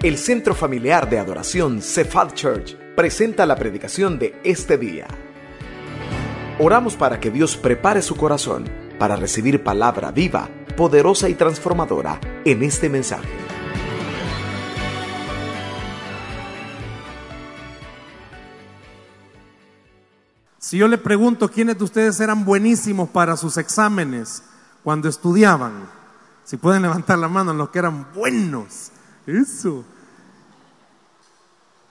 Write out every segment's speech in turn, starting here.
El Centro Familiar de Adoración Cephal Church presenta la predicación de este día. Oramos para que Dios prepare su corazón para recibir palabra viva, poderosa y transformadora en este mensaje. Si yo le pregunto quiénes de ustedes eran buenísimos para sus exámenes cuando estudiaban, si pueden levantar la mano los que eran buenos. Eso.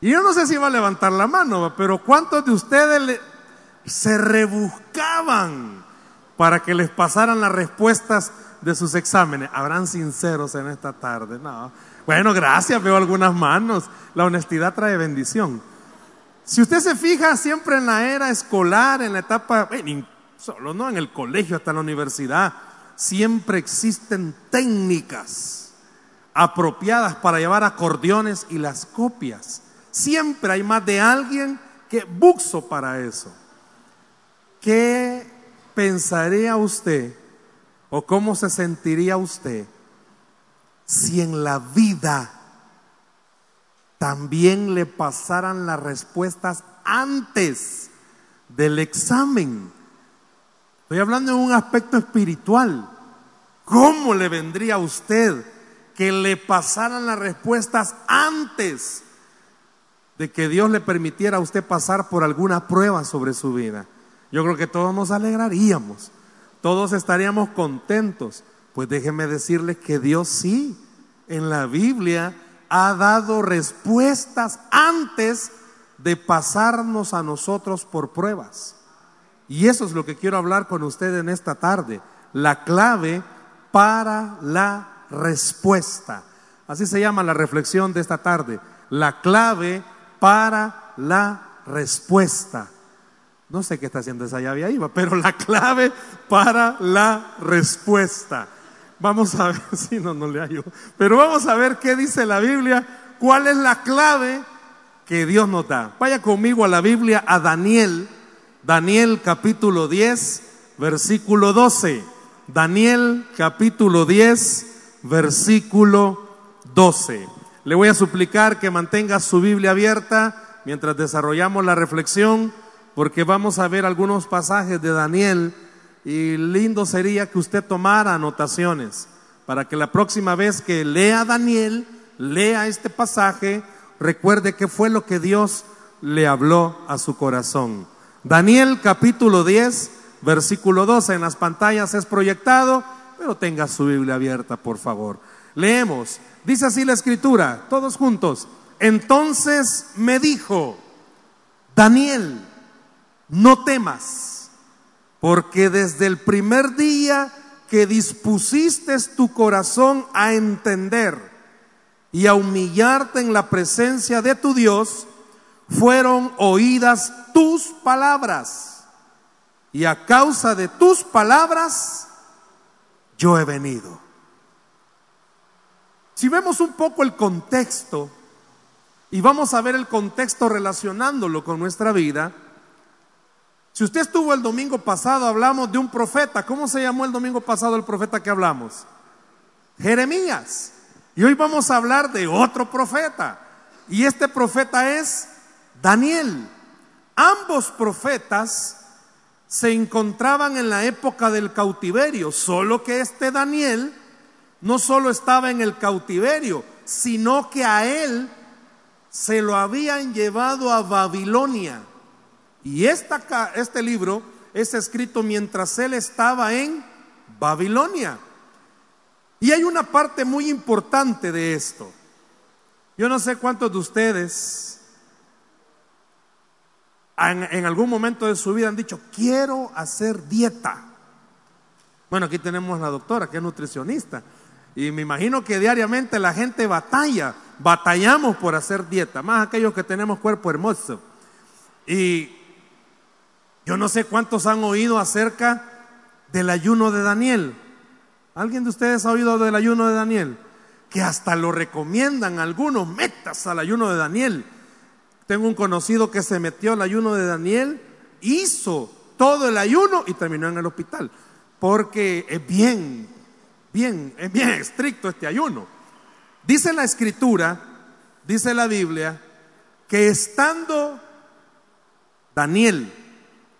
Y yo no sé si va a levantar la mano, pero ¿cuántos de ustedes se rebuscaban para que les pasaran las respuestas de sus exámenes? Habrán sinceros en esta tarde. No. Bueno, gracias, veo algunas manos. La honestidad trae bendición. Si usted se fija siempre en la era escolar, en la etapa, solo no en el colegio, hasta la universidad, siempre existen técnicas apropiadas para llevar acordeones y las copias. Siempre hay más de alguien que buxo para eso. ¿Qué pensaría usted o cómo se sentiría usted si en la vida también le pasaran las respuestas antes del examen? Estoy hablando en un aspecto espiritual. ¿Cómo le vendría a usted que le pasaran las respuestas antes de que Dios le permitiera a usted pasar por alguna prueba sobre su vida? Yo creo que todos nos alegraríamos, todos estaríamos contentos. Pues déjeme decirle que Dios sí, en la Biblia, ha dado respuestas antes de pasarnos a nosotros por pruebas. Y eso es lo que quiero hablar con usted en esta tarde. La clave para la respuesta. Así se llama la reflexión de esta tarde. La clave para la respuesta. No sé qué está haciendo esa llave ahí, pero la clave para la respuesta. Vamos a ver si no, no le ayudo. Pero vamos a ver qué dice la Biblia, cuál es la clave que Dios nos da. Vaya conmigo a la Biblia, a Daniel Daniel capítulo 10, versículo 12. Daniel capítulo 10, versículo 12. Le voy a suplicar que mantenga su Biblia abierta mientras desarrollamos la reflexión, porque vamos a ver algunos pasajes de Daniel y lindo sería que usted tomara anotaciones para que la próxima vez que lea Daniel, lea este pasaje, recuerde qué fue lo que Dios le habló a su corazón. Daniel capítulo 10, versículo 12 en las pantallas es proyectado, pero tenga su Biblia abierta, por favor. Leemos, dice así la escritura, todos juntos. Entonces me dijo, Daniel, no temas, porque desde el primer día que dispusiste tu corazón a entender y a humillarte en la presencia de tu Dios, fueron oídas tus palabras. Y a causa de tus palabras, yo he venido. Si vemos un poco el contexto, y vamos a ver el contexto relacionándolo con nuestra vida, si usted estuvo el domingo pasado, hablamos de un profeta. ¿Cómo se llamó el domingo pasado el profeta que hablamos? Jeremías. Y hoy vamos a hablar de otro profeta. Y este profeta es Daniel. Ambos profetas se encontraban en la época del cautiverio, solo que este Daniel no solo estaba en el cautiverio, sino que a él se lo habían llevado a Babilonia. Y esta, este libro es escrito mientras él estaba en Babilonia. Y hay una parte muy importante de esto. Yo no sé cuántos de ustedes en, algún momento de su vida han dicho, quiero hacer dieta. Bueno, aquí tenemos a la doctora que es nutricionista. Y me imagino que diariamente la gente batalla, batallamos por hacer dieta, más aquellos que tenemos cuerpo hermoso. Y yo no sé cuántos han oído acerca del ayuno de Daniel. ¿Alguien de ustedes ha oído del ayuno de Daniel? Que hasta lo recomiendan algunos, metas al ayuno de Daniel. Tengo un conocido que se metió al ayuno de Daniel, hizo todo el ayuno y terminó en el hospital. Porque es bien, bien, es bien estricto este ayuno. Dice la escritura dice la Biblia que estando Daniel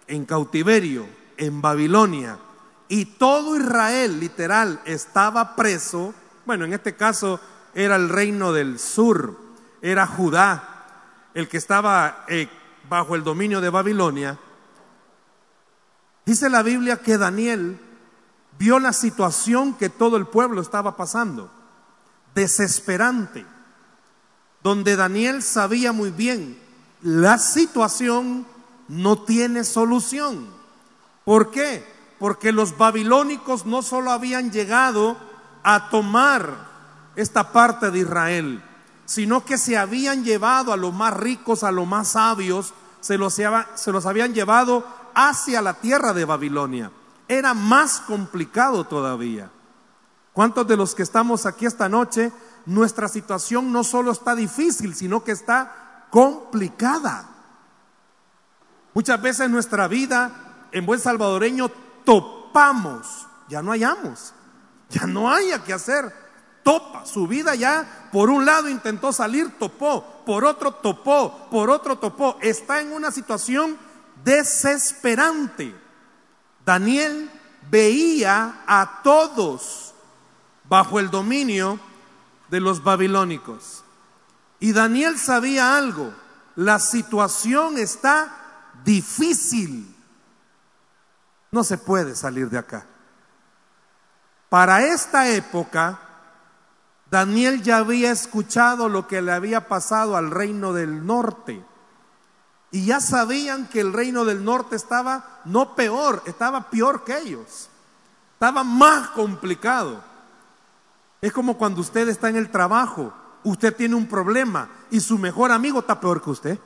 en cautiverio en Babilonia y todo Israel literal estaba preso, bueno, en este caso era el reino del sur, era Judá, el que estaba eh, bajo el dominio de Babilonia, dice la Biblia que Daniel vio la situación que todo el pueblo estaba pasando, desesperante, donde Daniel sabía muy bien, la situación no tiene solución. ¿Por qué? Porque los babilónicos no solo habían llegado a tomar esta parte de Israel, sino que se habían llevado a los más ricos, a los más sabios, se los, se los habían llevado hacia la tierra de Babilonia era más complicado todavía. ¿Cuántos de los que estamos aquí esta noche, nuestra situación no solo está difícil, sino que está complicada? Muchas veces nuestra vida en buen salvadoreño topamos, ya no hallamos, ya no haya que hacer, topa, su vida ya por un lado intentó salir, topó, por otro topó, por otro topó, está en una situación desesperante. Daniel veía a todos bajo el dominio de los babilónicos. Y Daniel sabía algo, la situación está difícil. No se puede salir de acá. Para esta época, Daniel ya había escuchado lo que le había pasado al reino del norte. Y ya sabían que el reino del norte estaba no peor, estaba peor que ellos. Estaba más complicado. Es como cuando usted está en el trabajo, usted tiene un problema y su mejor amigo está peor que usted.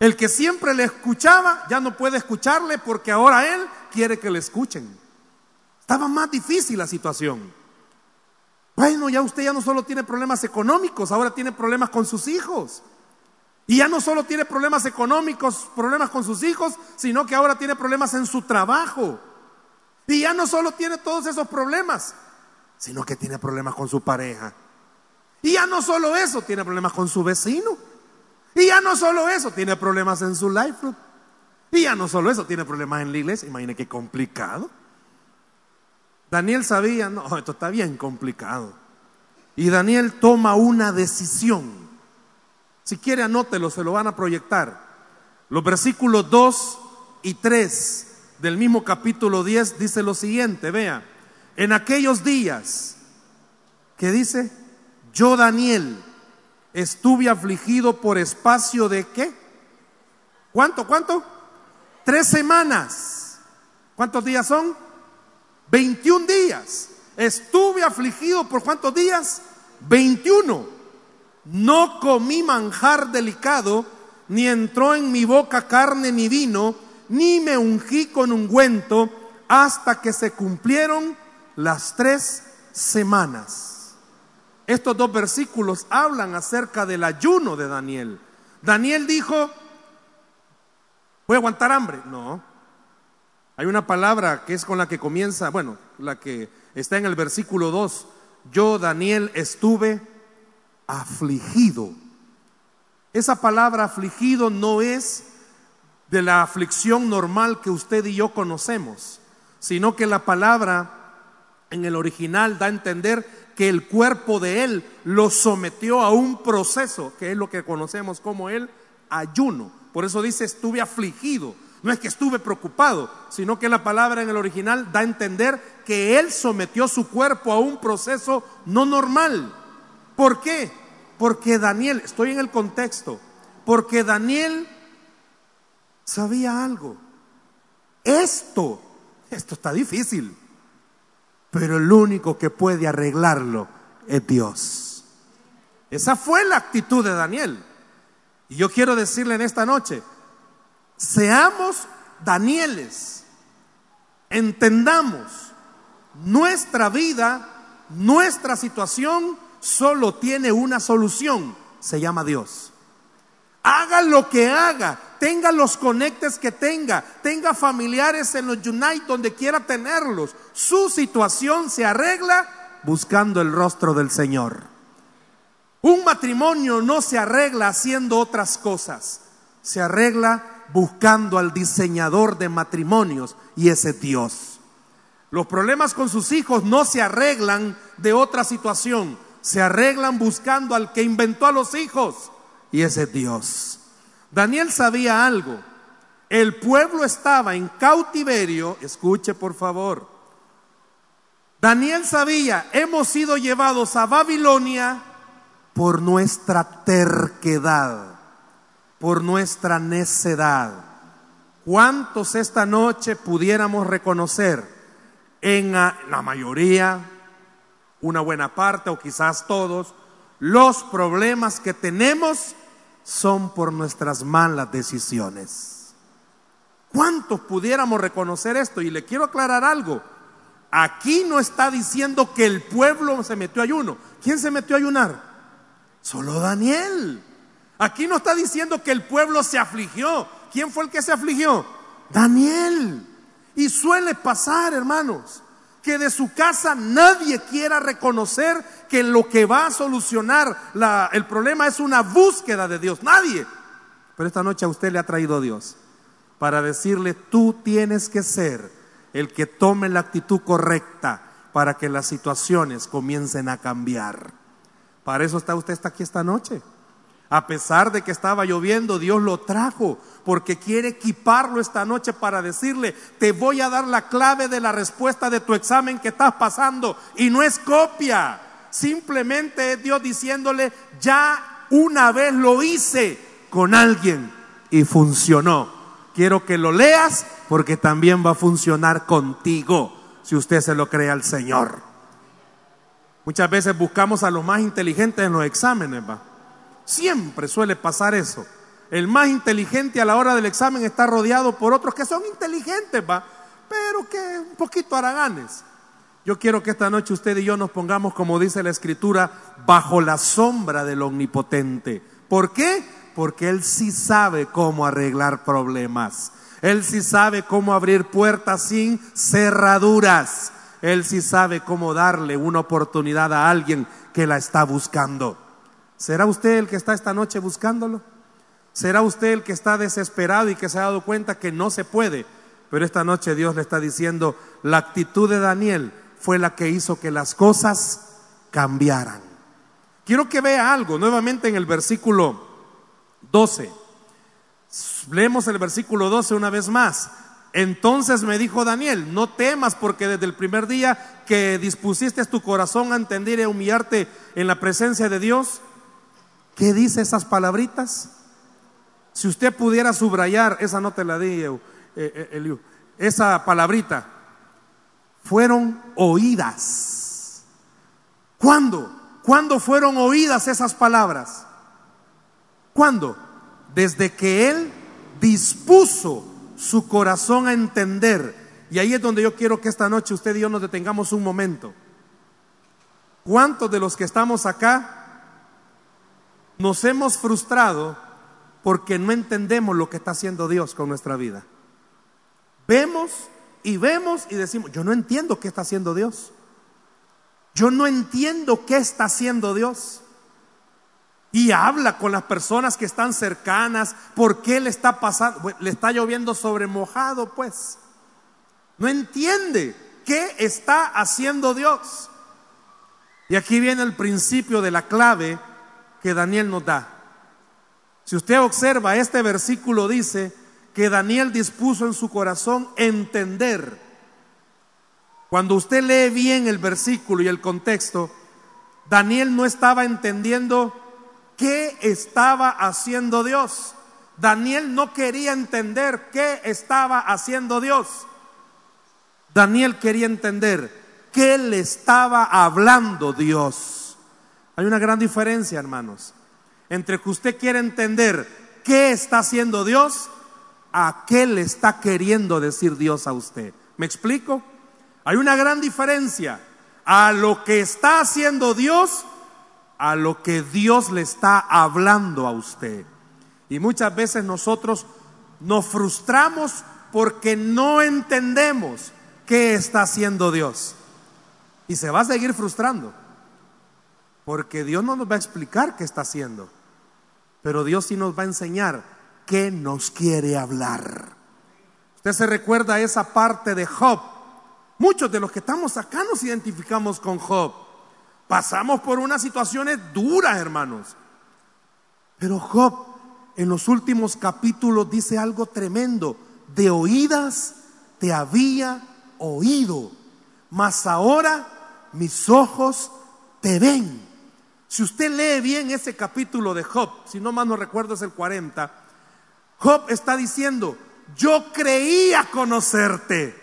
El que siempre le escuchaba ya no puede escucharle porque ahora él quiere que le escuchen. Estaba más difícil la situación. Bueno, ya usted ya no solo tiene problemas económicos, ahora tiene problemas con sus hijos. Y ya no solo tiene problemas económicos, problemas con sus hijos, sino que ahora tiene problemas en su trabajo. Y ya no solo tiene todos esos problemas, sino que tiene problemas con su pareja. Y ya no solo eso, tiene problemas con su vecino. Y ya no solo eso, tiene problemas en su life. Y ya no solo eso, tiene problemas en la iglesia. Imagine qué complicado. Daniel sabía, no, esto está bien complicado. Y Daniel toma una decisión. Si quiere, anótelo, se lo van a proyectar. Los versículos 2 y 3 del mismo capítulo 10 dice lo siguiente, vea, en aquellos días, que dice, yo Daniel estuve afligido por espacio de qué? ¿Cuánto? ¿Cuánto? Tres semanas. ¿Cuántos días son? 21 días. Estuve afligido por cuántos días? 21 no comí manjar delicado, ni entró en mi boca carne ni vino, ni me ungí con ungüento, hasta que se cumplieron las tres semanas. Estos dos versículos hablan acerca del ayuno de Daniel. Daniel dijo, ¿voy a aguantar hambre? No. Hay una palabra que es con la que comienza, bueno, la que está en el versículo 2. Yo, Daniel, estuve afligido. Esa palabra afligido no es de la aflicción normal que usted y yo conocemos, sino que la palabra en el original da a entender que el cuerpo de él lo sometió a un proceso, que es lo que conocemos como el ayuno. Por eso dice estuve afligido. No es que estuve preocupado, sino que la palabra en el original da a entender que él sometió su cuerpo a un proceso no normal. ¿Por qué? Porque Daniel, estoy en el contexto, porque Daniel sabía algo. Esto, esto está difícil, pero el único que puede arreglarlo es Dios. Esa fue la actitud de Daniel. Y yo quiero decirle en esta noche, seamos Danieles, entendamos nuestra vida, nuestra situación solo tiene una solución, se llama Dios. Haga lo que haga, tenga los conectes que tenga, tenga familiares en los Unite donde quiera tenerlos. Su situación se arregla buscando el rostro del Señor. Un matrimonio no se arregla haciendo otras cosas, se arregla buscando al diseñador de matrimonios y ese Dios. Los problemas con sus hijos no se arreglan de otra situación, se arreglan buscando al que inventó a los hijos y ese Dios. Daniel sabía algo. El pueblo estaba en cautiverio, escuche por favor. Daniel sabía, hemos sido llevados a Babilonia por nuestra terquedad, por nuestra necedad. ¿Cuántos esta noche pudiéramos reconocer en la mayoría, una buena parte o quizás todos, los problemas que tenemos son por nuestras malas decisiones? ¿Cuántos pudiéramos reconocer esto? Y le quiero aclarar algo. Aquí no está diciendo que el pueblo se metió a ayuno. ¿Quién se metió a ayunar? Solo Daniel. Aquí no está diciendo que el pueblo se afligió. ¿Quién fue el que se afligió? Daniel. Y suele pasar, hermanos, que de su casa nadie quiera reconocer que lo que va a solucionar el problema es una búsqueda de Dios. Nadie. Pero esta noche a usted le ha traído Dios para decirle, tú tienes que ser el que tome la actitud correcta para que las situaciones comiencen a cambiar. Para eso está usted aquí esta noche. A pesar de que estaba lloviendo, Dios lo trajo porque quiere equiparlo esta noche para decirle, te voy a dar la clave de la respuesta de tu examen que estás pasando. Y no es copia, simplemente es Dios diciéndole, ya una vez lo hice con alguien y funcionó. Quiero que lo leas porque también va a funcionar contigo si usted se lo cree al Señor. Muchas veces buscamos a los más inteligentes en los exámenes, va. Siempre suele pasar eso. El más inteligente a la hora del examen está rodeado por otros que son inteligentes, va, pero que un poquito haraganes. Yo quiero que esta noche usted y yo nos pongamos, como dice la Escritura, bajo la sombra del Omnipotente. ¿Por qué? Porque Él sí sabe cómo arreglar problemas. Él sí sabe cómo abrir puertas sin cerraduras. Él sí sabe cómo darle una oportunidad a alguien que la está buscando. ¿Será usted el que está esta noche buscándolo? ¿Será usted el que está desesperado y que se ha dado cuenta que no se puede? Pero esta noche Dios le está diciendo, la actitud de Daniel fue la que hizo que las cosas cambiaran. Quiero que vea algo nuevamente en el versículo 12. Leemos el versículo 12 una vez más. Entonces me dijo Daniel, no temas porque desde el primer día que dispusiste tu corazón a entender y humillarte en la presencia de Dios, ¿qué dice esas palabritas? Si usted pudiera subrayar, esa no te la di, eh, eh, esa palabrita, fueron oídas. ¿Cuándo? ¿Cuándo fueron oídas esas palabras? ¿Cuándo? Desde que Él dispuso su corazón a entender. Y ahí es donde yo quiero que esta noche usted y yo nos detengamos un momento. ¿Cuántos de los que estamos acá nos hemos frustrado porque no entendemos lo que está haciendo Dios con nuestra vida? Vemos y vemos y decimos, yo no entiendo qué está haciendo Dios. Yo no entiendo qué está haciendo Dios y habla con las personas que están cercanas, por qué le está pasando, le está lloviendo sobre mojado, pues. No entiende qué está haciendo Dios. Y aquí viene el principio de la clave que Daniel nos da. Si usted observa, este versículo dice que Daniel dispuso en su corazón entender. Cuando usted lee bien el versículo y el contexto, Daniel no estaba entendiendo qué estaba haciendo Dios. Daniel no quería entender qué estaba haciendo Dios. Daniel quería entender qué le estaba hablando Dios. Hay una gran diferencia, hermanos, entre que usted quiere entender qué está haciendo Dios a qué le está queriendo decir Dios a usted. ¿Me explico? Hay una gran diferencia a lo que está haciendo Dios a lo que Dios le está hablando a usted. Y muchas veces nosotros nos frustramos porque no entendemos qué está haciendo Dios. Y se va a seguir frustrando. Porque Dios no nos va a explicar qué está haciendo, pero Dios sí nos va a enseñar qué nos quiere hablar. Usted se recuerda esa parte de Job. Muchos de los que estamos acá nos identificamos con Job. Pasamos por unas situaciones duras, hermanos. Pero Job en los últimos capítulos dice algo tremendo. De oídas te había oído, mas ahora mis ojos te ven. Si usted lee bien ese capítulo de Job, si no más no recuerdo es el 40, Job está diciendo, yo creía conocerte,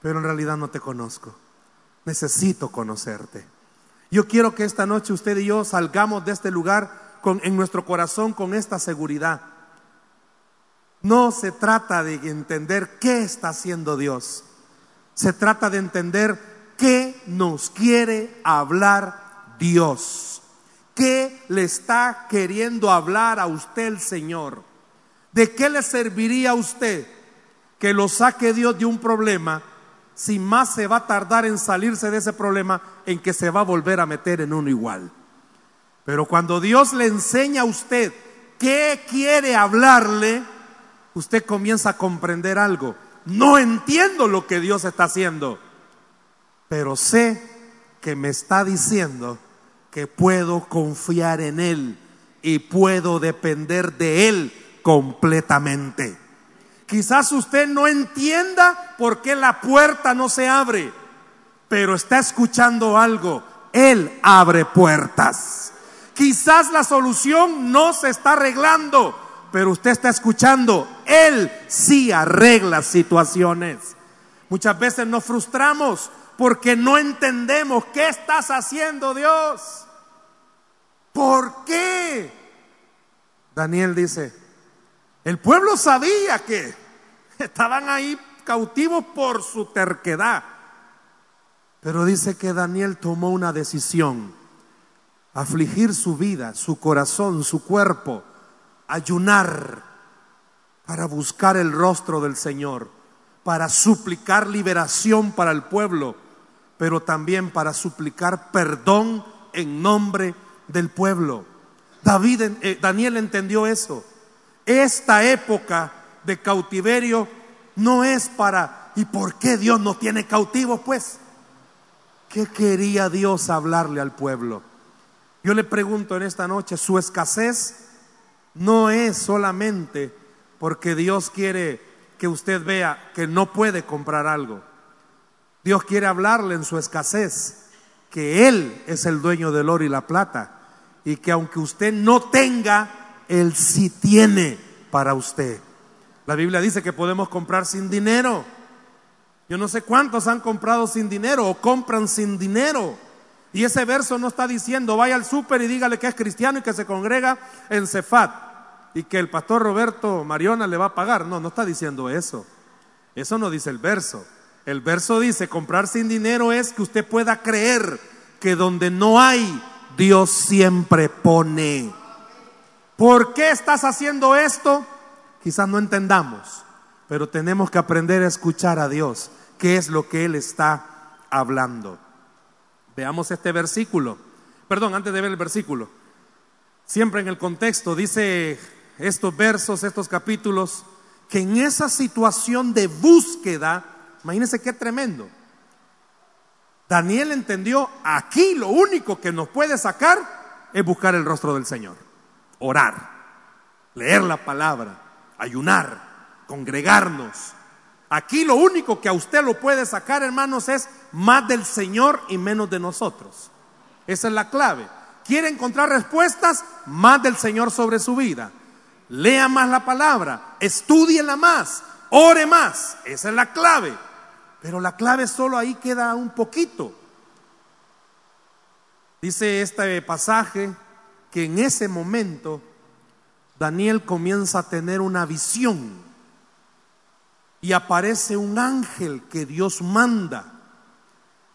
pero en realidad no te conozco. Necesito conocerte. Yo quiero que esta noche usted y yo salgamos de este lugar con, en nuestro corazón con esta seguridad. No se trata de entender qué está haciendo Dios. Se trata de entender qué nos quiere hablar Dios. ¿Qué le está queriendo hablar a usted el Señor? ¿De qué le serviría a usted que lo saque Dios de un problema si más se va a tardar en salirse de ese problema en que se va a volver a meter en uno igual? Pero cuando Dios le enseña a usted qué quiere hablarle, usted comienza a comprender algo. No entiendo lo que Dios está haciendo, pero sé que me está diciendo que puedo confiar en Él y puedo depender de Él completamente. Quizás usted no entienda por qué la puerta no se abre, pero está escuchando algo. Él abre puertas. Quizás la solución no se está arreglando, pero usted está escuchando. Él sí arregla situaciones. Muchas veces nos frustramos porque no entendemos qué estás haciendo Dios. ¿Por qué? Daniel dice, el pueblo sabía que estaban ahí cautivos por su terquedad. Pero dice que Daniel tomó una decisión, afligir su vida, su corazón, su cuerpo, ayunar para buscar el rostro del Señor, para suplicar liberación para el pueblo, pero también para suplicar perdón en nombre de del pueblo. David, eh, Daniel entendió eso. Esta época de cautiverio no es para, ¿y por qué Dios no tiene cautivos? Pues, ¿qué quería Dios hablarle al pueblo? Yo le pregunto en esta noche, su escasez no es solamente porque Dios quiere que usted vea que no puede comprar algo. Dios quiere hablarle en su escasez, que Él es el dueño del oro y la plata y que aunque usted no tenga, Él sí tiene para usted. La Biblia dice que podemos comprar sin dinero. Yo no sé cuántos han comprado sin dinero o compran sin dinero. Y ese verso no está diciendo, vaya al súper y dígale que es cristiano y que se congrega en Cefat y que el pastor Roberto Mariona le va a pagar. No, no está diciendo eso. Eso no dice el verso. El verso dice, comprar sin dinero es que usted pueda creer que donde no hay Dios siempre pone. ¿Por qué estás haciendo esto? Quizás no entendamos, pero tenemos que aprender a escuchar a Dios, qué es lo que Él está hablando. Veamos este versículo. Perdón, antes de ver el versículo. Siempre en el contexto dice estos versos, estos capítulos, que en esa situación de búsqueda, imagínense qué tremendo. Daniel entendió, aquí lo único que nos puede sacar es buscar el rostro del Señor, orar, leer la palabra, ayunar, congregarnos. Aquí lo único que a usted lo puede sacar, hermanos, es más del Señor y menos de nosotros. Esa es la clave. ¿Quiere encontrar respuestas? Más del Señor sobre su vida. Lea más la palabra, estudiela más, ore más. Esa es la clave. Pero la clave solo ahí queda un poquito. Dice este pasaje que en ese momento Daniel comienza a tener una visión y aparece un ángel que Dios manda.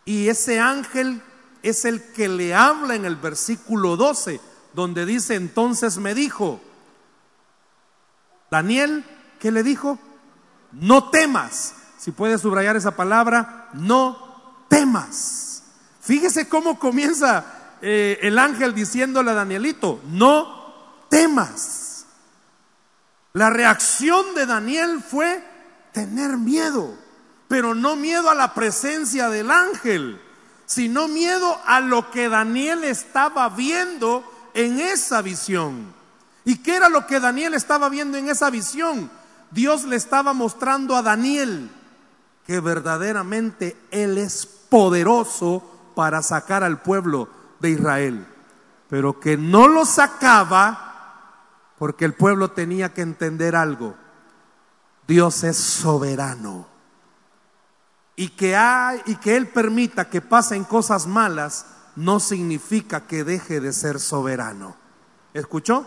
Y ese ángel es el que le habla en el versículo 12, donde dice, entonces me dijo, Daniel, ¿qué le dijo? No temas si puede subrayar esa palabra, no temas. Fíjese cómo comienza eh, el ángel diciéndole a Danielito, no temas. La reacción de Daniel fue tener miedo, pero no miedo a la presencia del ángel, sino miedo a lo que Daniel estaba viendo en esa visión. ¿Y qué era lo que Daniel estaba viendo en esa visión? Dios le estaba mostrando a Daniel que verdaderamente Él es poderoso para sacar al pueblo de Israel, pero que no lo sacaba porque el pueblo tenía que entender algo. Dios es soberano. Y que, hay, y que Él permita que pasen cosas malas no significa que deje de ser soberano. ¿Escuchó?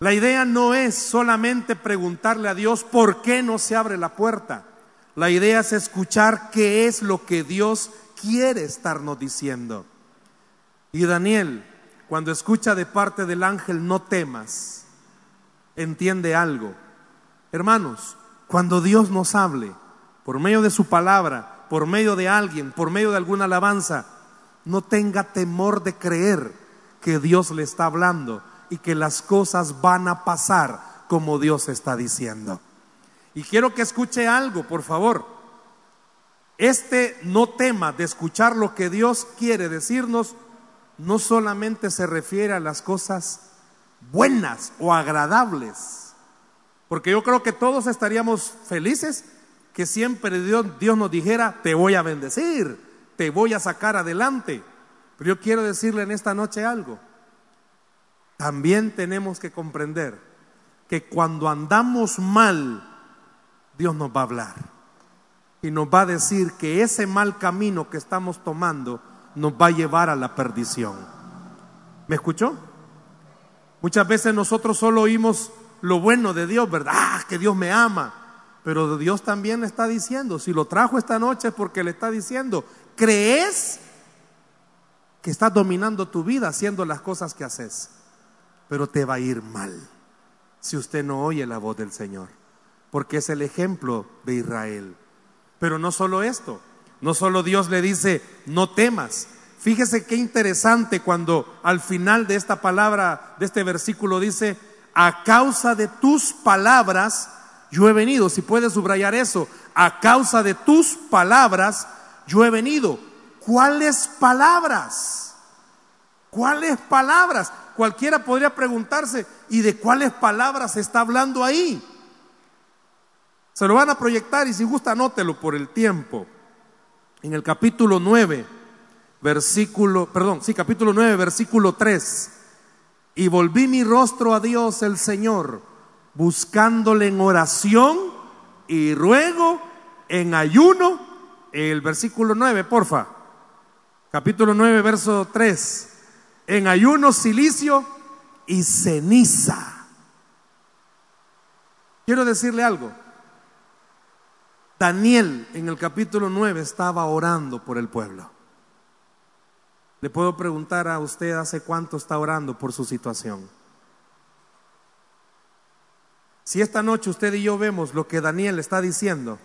La idea no es solamente preguntarle a Dios por qué no se abre la puerta. La idea es escuchar qué es lo que Dios quiere estarnos diciendo. Y Daniel, cuando escucha de parte del ángel, no temas, entiende algo. Hermanos, cuando Dios nos hable, por medio de su palabra, por medio de alguien, por medio de alguna alabanza, no tenga temor de creer que Dios le está hablando y que las cosas van a pasar como Dios está diciendo. Y quiero que escuche algo, por favor. Este no tema de escuchar lo que Dios quiere decirnos no solamente se refiere a las cosas buenas o agradables, porque yo creo que todos estaríamos felices que siempre Dios, Dios nos dijera, te voy a bendecir, te voy a sacar adelante. Pero yo quiero decirle en esta noche algo. También tenemos que comprender que cuando andamos mal, Dios nos va a hablar y nos va a decir que ese mal camino que estamos tomando nos va a llevar a la perdición. ¿Me escuchó? Muchas veces nosotros solo oímos lo bueno de Dios, ¿verdad? Ah, que Dios me ama. Pero Dios también está diciendo, si lo trajo esta noche es porque le está diciendo, ¿crees que estás dominando tu vida haciendo las cosas que haces? Pero te va a ir mal si usted no oye la voz del Señor, porque es el ejemplo de Israel. Pero no solo esto, no solo Dios le dice, no temas. Fíjese qué interesante cuando al final de esta palabra, de este versículo dice, a causa de tus palabras yo he venido. Si puedes subrayar eso, a causa de tus palabras yo he venido. ¿Cuáles palabras? ¿Cuáles palabras? Cualquiera podría preguntarse, ¿y de cuáles palabras está hablando ahí? Se lo van a proyectar y si gusta anótelo por el tiempo en el capítulo 9, versículo, perdón, sí, capítulo 9, versículo 3. Y volví mi rostro a Dios el Señor, buscándole en oración y ruego en ayuno. El versículo 9, porfa. Capítulo 9, verso 3. En ayuno, silicio y ceniza. Quiero decirle algo. Daniel en el capítulo 9 estaba orando por el pueblo. Le puedo preguntar a usted hace cuánto está orando por su situación. Si esta noche usted y yo vemos lo que Daniel está diciendo,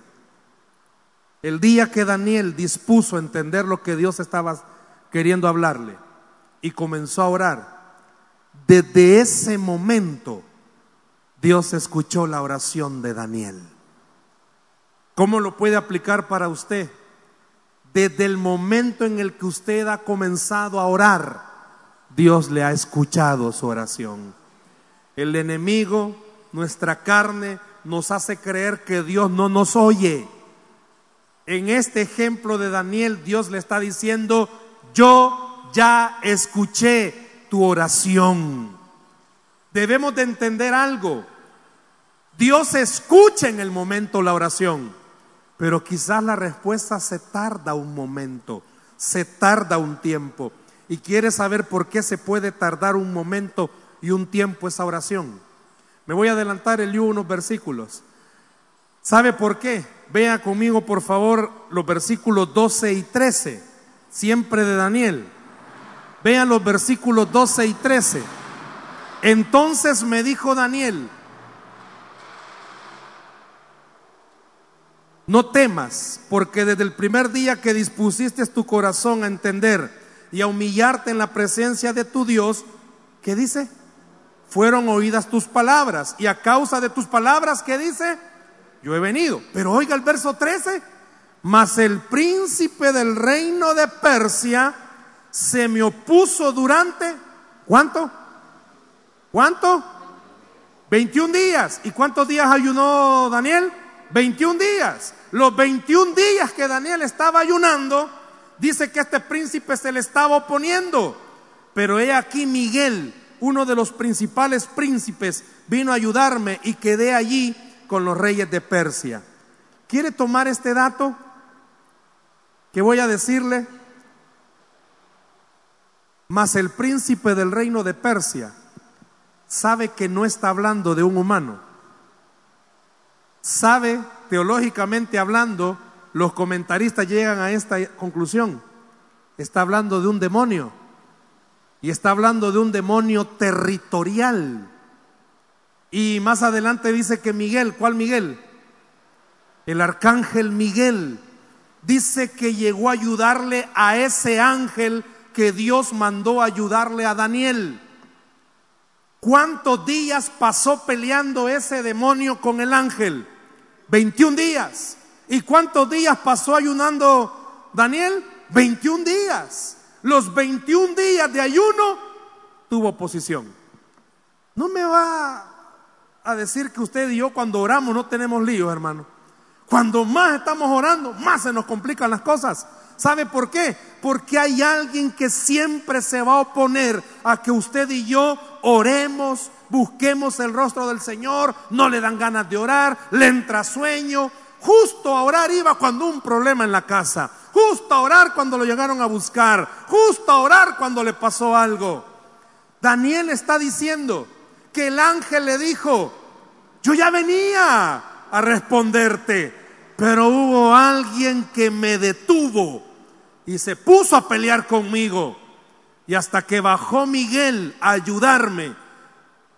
el día que Daniel dispuso a entender lo que Dios estaba queriendo hablarle y comenzó a orar, desde ese momento Dios escuchó la oración de Daniel. ¿Cómo lo puede aplicar para usted? Desde el momento en el que usted ha comenzado a orar, Dios le ha escuchado su oración. El enemigo, nuestra carne, nos hace creer que Dios no nos oye. En este ejemplo de Daniel, Dios le está diciendo, yo ya escuché tu oración. Debemos de entender algo. Dios escucha en el momento la oración pero quizás la respuesta se tarda un momento, se tarda un tiempo. Y quiere saber por qué se puede tardar un momento y un tiempo esa oración. Me voy a adelantar el unos versículos. ¿Sabe por qué? Vea conmigo, por favor, los versículos 12 y 13, siempre de Daniel. Vean los versículos 12 y 13. Entonces me dijo Daniel, No temas, porque desde el primer día que dispusiste tu corazón a entender y a humillarte en la presencia de tu Dios, ¿qué dice? Fueron oídas tus palabras y a causa de tus palabras, ¿qué dice? Yo he venido. Pero oiga el verso 13, mas el príncipe del reino de Persia se me opuso durante, ¿cuánto? ¿Cuánto? 21 días. ¿Y cuántos días ayunó Daniel? 21 días. Los 21 días que Daniel estaba ayunando, dice que este príncipe se le estaba oponiendo. Pero he aquí Miguel, uno de los principales príncipes, vino a ayudarme y quedé allí con los reyes de Persia. ¿Quiere tomar este dato que voy a decirle? Mas el príncipe del reino de Persia sabe que no está hablando de un humano. Sabe, teológicamente hablando, los comentaristas llegan a esta conclusión. Está hablando de un demonio. Y está hablando de un demonio territorial. Y más adelante dice que Miguel, ¿cuál Miguel? El arcángel Miguel dice que llegó a ayudarle a ese ángel que Dios mandó ayudarle a Daniel. ¿Cuántos días pasó peleando ese demonio con el ángel? 21 días. ¿Y cuántos días pasó ayunando Daniel? 21 días. Los 21 días de ayuno tuvo oposición. No me va a decir que usted y yo cuando oramos no tenemos líos, hermano. Cuando más estamos orando, más se nos complican las cosas. ¿Sabe por qué? Porque hay alguien que siempre se va a oponer a que usted y yo oremos, busquemos el rostro del Señor, no le dan ganas de orar, le entra sueño. Justo a orar iba cuando un problema en la casa, justo a orar cuando lo llegaron a buscar, justo a orar cuando le pasó algo. Daniel está diciendo que el ángel le dijo, yo ya venía a responderte, pero hubo alguien que me detuvo y se puso a pelear conmigo. Y hasta que bajó Miguel a ayudarme,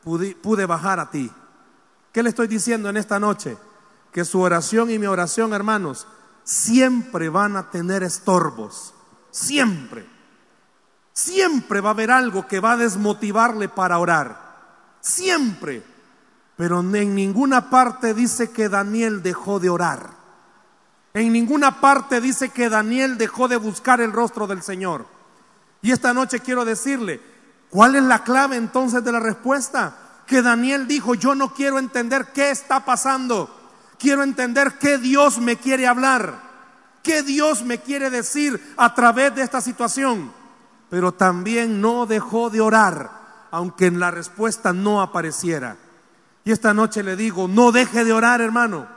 pude, bajar a ti. ¿Qué le estoy diciendo en esta noche? Que su oración y mi oración, hermanos, siempre van a tener estorbos. Siempre. Siempre va a haber algo que va a desmotivarle para orar. Siempre. Pero en ninguna parte dice que Daniel dejó de orar. En ninguna parte dice que Daniel dejó de buscar el rostro del Señor. Y esta noche quiero decirle, ¿cuál es la clave entonces de la respuesta? Que Daniel dijo, yo no quiero entender qué está pasando, quiero entender qué Dios me quiere hablar, qué Dios me quiere decir a través de esta situación. Pero también no dejó de orar, aunque en la respuesta no apareciera. Y esta noche le digo, no deje de orar, hermano.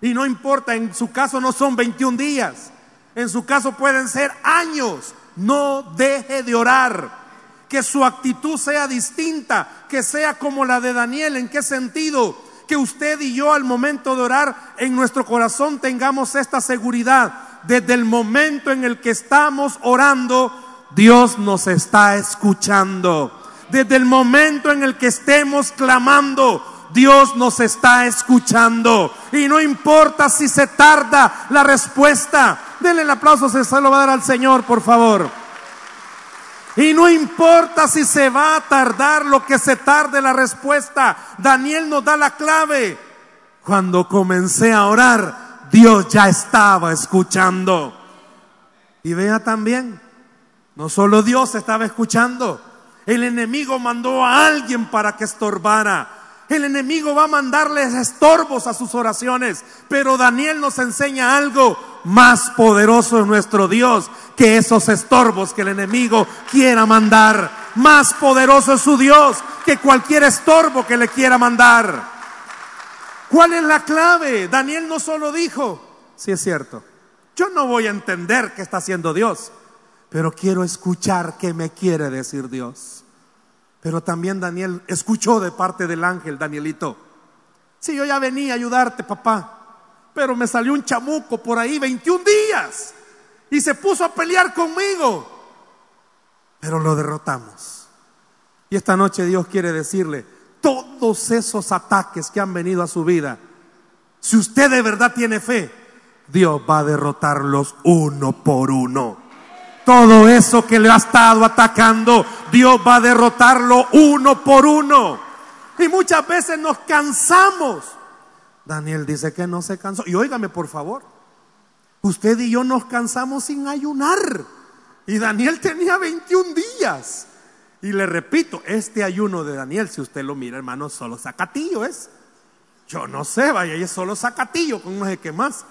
Y no importa, en su caso no son 21 días, en su caso pueden ser años. No deje de orar. Que su actitud sea distinta, que sea como la de Daniel. ¿En qué sentido? Que usted y yo al momento de orar en nuestro corazón tengamos esta seguridad. Desde el momento en el que estamos orando, Dios nos está escuchando. Desde el momento en el que estemos clamando, Dios nos está escuchando. Y no importa si se tarda la respuesta. Denle el aplauso, se lo va a dar al Señor, por favor. Y no importa si se va a tardar lo que se tarde la respuesta. Daniel nos da la clave. Cuando comencé a orar, Dios ya estaba escuchando. Y vea también, no solo Dios estaba escuchando, el enemigo mandó a alguien para que estorbara. El enemigo va a mandarles estorbos a sus oraciones, pero Daniel nos enseña algo más poderoso en nuestro Dios que esos estorbos que el enemigo quiera mandar. Más poderoso es su Dios que cualquier estorbo que le quiera mandar. ¿Cuál es la clave? Daniel no solo dijo, si es cierto, yo no voy a entender qué está haciendo Dios, pero quiero escuchar qué me quiere decir Dios. Pero también Daniel escuchó de parte del ángel, Danielito. Sí, yo ya venía a ayudarte, papá. Pero me salió un chamuco por ahí 21 días. Y se puso a pelear conmigo. Pero lo derrotamos. Y esta noche Dios quiere decirle, todos esos ataques que han venido a su vida, si usted de verdad tiene fe, Dios va a derrotarlos uno por uno. Todo eso que le ha estado atacando, Dios va a derrotarlo uno por uno. Y muchas veces nos cansamos. Daniel dice que no se cansó. Y óigame, por favor, usted y yo nos cansamos sin ayunar. Y Daniel tenía 21 días. Y le repito, este ayuno de Daniel, si usted lo mira, hermano, solo sacatillo es. Yo no sé, vaya, es solo sacatillo, con no sé más.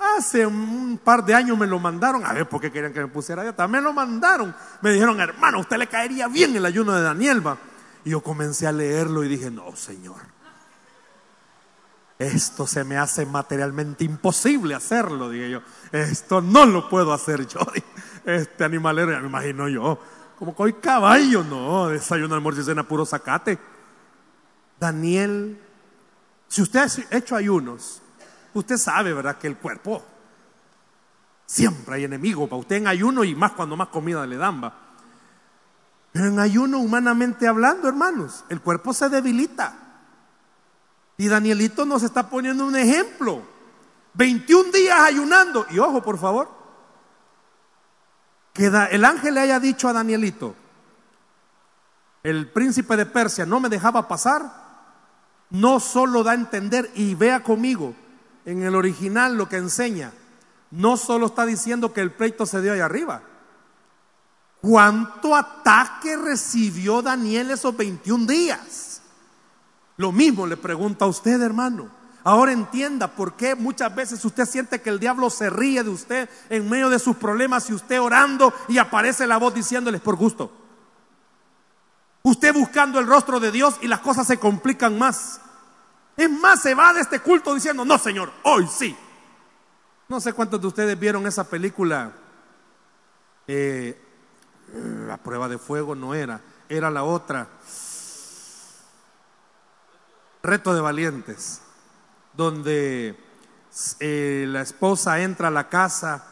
Hace un par de años me lo mandaron, a ver por qué querían que me pusiera allá, también lo mandaron. Me dijeron, hermano, usted le caería bien el ayuno de Daniel. Y yo comencé a leerlo y dije, no, Señor, esto se me hace materialmente imposible hacerlo, dije yo. Esto no lo puedo hacer yo. Este animalero, ya me imagino yo. Como que hoy caballo, no, desayuno, almuerzo y cena puro zacate. Daniel, si usted ha hecho ayunos, usted sabe, ¿verdad? Que el cuerpo siempre hay enemigo para usted en ayuno y más cuando más comida le dan, va. Pero en ayuno, humanamente hablando, hermanos, el cuerpo se debilita. Y Danielito nos está poniendo un ejemplo. 21 días ayunando. Y ojo, por favor, que el ángel le haya dicho a Danielito, el príncipe de Persia no me dejaba pasar, no solo da a entender, y vea conmigo, en el original lo que enseña, no solo está diciendo que el pleito se dio ahí arriba, ¿Cuánto ataque recibió Daniel esos 21 días? Lo mismo le pregunto a usted, hermano. Ahora entienda por qué muchas veces usted siente que el diablo se ríe de usted en medio de sus problemas y usted orando y aparece la voz diciéndoles por gusto. Usted buscando el rostro de Dios y las cosas se complican más. Es más, se va de este culto diciendo, no Señor, hoy sí. No sé cuántos de ustedes vieron esa película. Eh, la prueba de fuego no era, era la otra. Reto de valientes, donde eh, la esposa entra a la casa,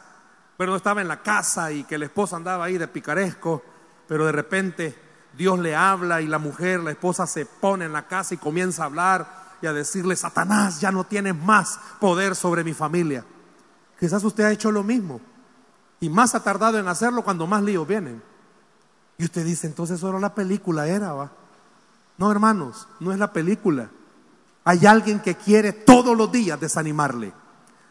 pero no estaba en la casa y que la esposa andaba ahí de picaresco, pero de repente Dios le habla y la mujer, la esposa se pone en la casa y comienza a hablar y a decirle, Satanás, ya no tienes más poder sobre mi familia. Quizás usted ha hecho lo mismo. Y más ha tardado en hacerlo cuando más líos vienen. Y usted dice, entonces solo la película era, ¿va? No, hermanos, no es la película. Hay alguien que quiere todos los días desanimarle.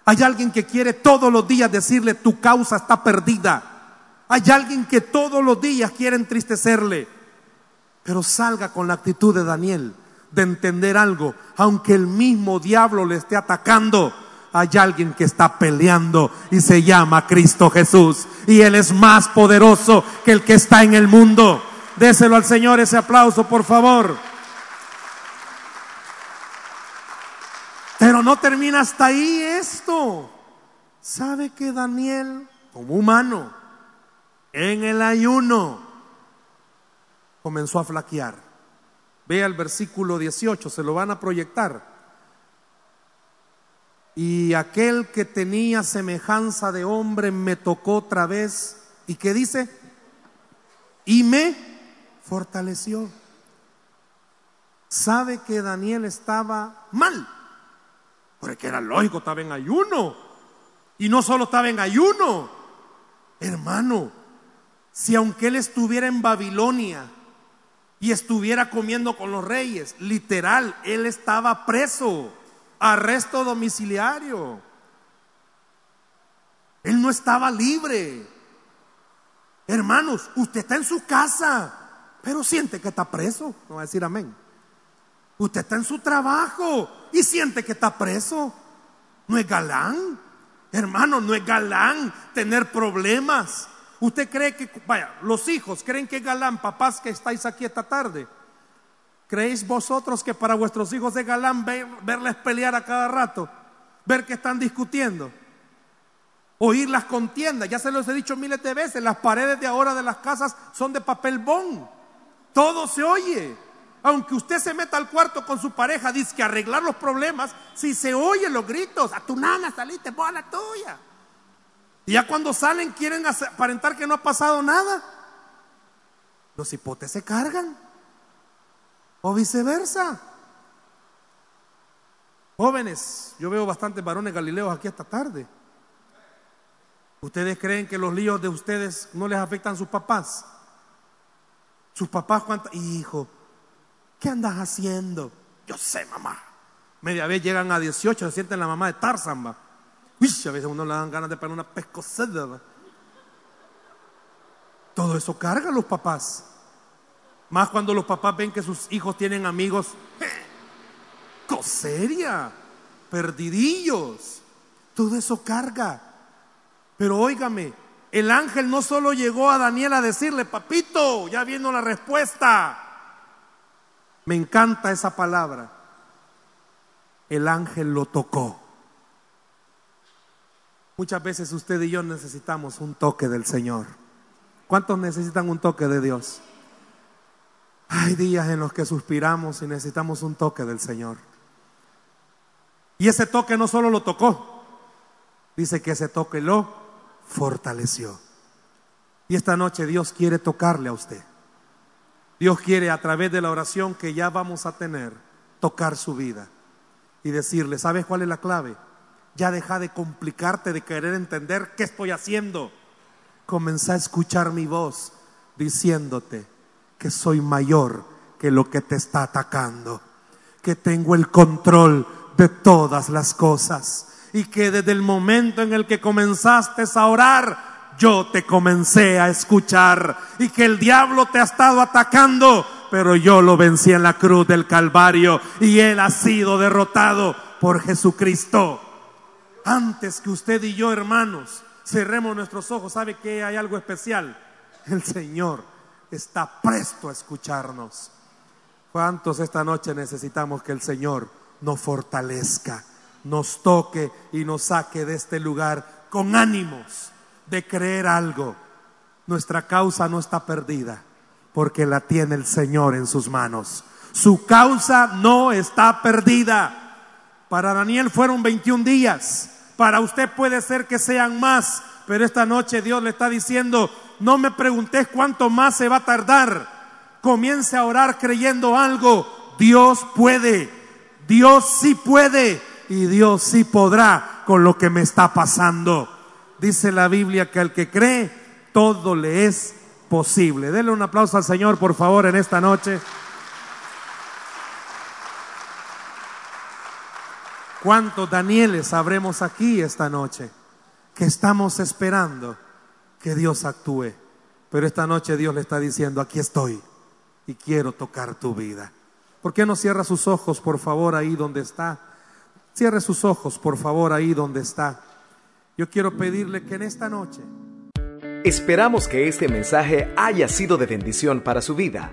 Hay alguien que quiere todos los días decirle, tu causa está perdida. Hay alguien que todos los días quiere entristecerle. Pero salga con la actitud de Daniel, de entender algo, aunque el mismo diablo le esté atacando hay alguien que está peleando y se llama Cristo Jesús. Y Él es más poderoso que el que está en el mundo. Déselo al Señor ese aplauso, por favor. Pero no termina hasta ahí esto. ¿Sabe que Daniel, como humano, en el ayuno, comenzó a flaquear? Vea el versículo 18, se lo van a proyectar. Y aquel que tenía semejanza de hombre me tocó otra vez. ¿Y qué dice? Y me fortaleció. Sabe que Daniel estaba mal. Porque era lógico, estaba en ayuno. Y no solo estaba en ayuno. Hermano, si aunque él estuviera en Babilonia y estuviera comiendo con los reyes, literal, él estaba preso arresto domiciliario. Él no estaba libre. Hermanos, usted está en su casa, pero siente que está preso. No va a decir amén. Usted está en su trabajo y siente que está preso. No es galán. Hermano, no es galán tener problemas. Usted cree que, vaya, los hijos creen que es galán, papás que estáis aquí esta tarde. ¿Creéis vosotros que para vuestros hijos de galán verles pelear a cada rato? Ver que están discutiendo. Oír las contiendas. Ya se los he dicho miles de veces. Las paredes de ahora de las casas son de papel bond. Todo se oye. Aunque usted se meta al cuarto con su pareja, dice que arreglar los problemas, si se oyen los gritos, a tu nana saliste, vos a la tuya. Y ya cuando salen quieren aparentar que no ha pasado nada. Los hipotes se cargan. O viceversa. Jóvenes, yo veo bastantes varones galileos aquí esta tarde. ¿Ustedes creen que los líos de ustedes no les afectan a sus papás? Sus papás, ¿cuántas? Hijo, ¿qué andas haciendo? Yo sé, mamá. Media vez llegan a 18, se sienten la mamá de Tarzan, va. Uy, a veces uno le dan ganas de poner una pescoseda, va. Todo eso carga a los papás. Más cuando los papás ven que sus hijos tienen amigos. Coseria, perdidillos. Todo eso carga. Pero óigame, el ángel no solo llegó a Daniel a decirle, papito, ya viendo la respuesta. Me encanta esa palabra. El ángel lo tocó. Muchas veces usted y yo necesitamos un toque del Señor. ¿Cuántos necesitan un toque de Dios? Hay días en los que suspiramos y necesitamos un toque del Señor. Y ese toque no solo lo tocó, dice que ese toque lo fortaleció. Y esta noche Dios quiere tocarle a usted. Dios quiere a través de la oración que ya vamos a tener, tocar su vida y decirle, ¿sabes cuál es la clave? Ya deja de complicarte, de querer entender qué estoy haciendo. Comenzá a escuchar mi voz diciéndote, que soy mayor que lo que te está atacando, que tengo el control de todas las cosas y que desde el momento en el que comenzaste a orar, yo te comencé a escuchar y que el diablo te ha estado atacando, pero yo lo vencí en la cruz del Calvario y él ha sido derrotado por Jesucristo. Antes que usted y yo, hermanos, cerremos nuestros ojos, ¿sabe que hay algo especial? El Señor está presto a escucharnos. ¿Cuántos esta noche necesitamos que el Señor nos fortalezca, nos toque y nos saque de este lugar con ánimos de creer algo? Nuestra causa no está perdida porque la tiene el Señor en sus manos. Su causa no está perdida. Para Daniel fueron 21 días. Para usted puede ser que sean más, pero esta noche Dios le está diciendo, no me preguntes cuánto más se va a tardar. Comience a orar creyendo algo. Dios puede. Dios sí puede. Y Dios sí podrá con lo que me está pasando. Dice la Biblia que al que cree, todo le es posible. Denle un aplauso al Señor, por favor, en esta noche. ¿Cuántos Danieles habremos aquí esta noche que estamos esperando? que Dios actúe. Pero esta noche Dios le está diciendo, aquí estoy y quiero tocar tu vida. ¿Por qué no cierra sus ojos, por favor, ahí donde está? Cierre sus ojos, por favor, ahí donde está. Yo quiero pedirle que en esta noche... Esperamos que este mensaje haya sido de bendición para su vida.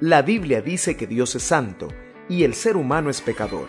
La Biblia dice que Dios es santo y el ser humano es pecador,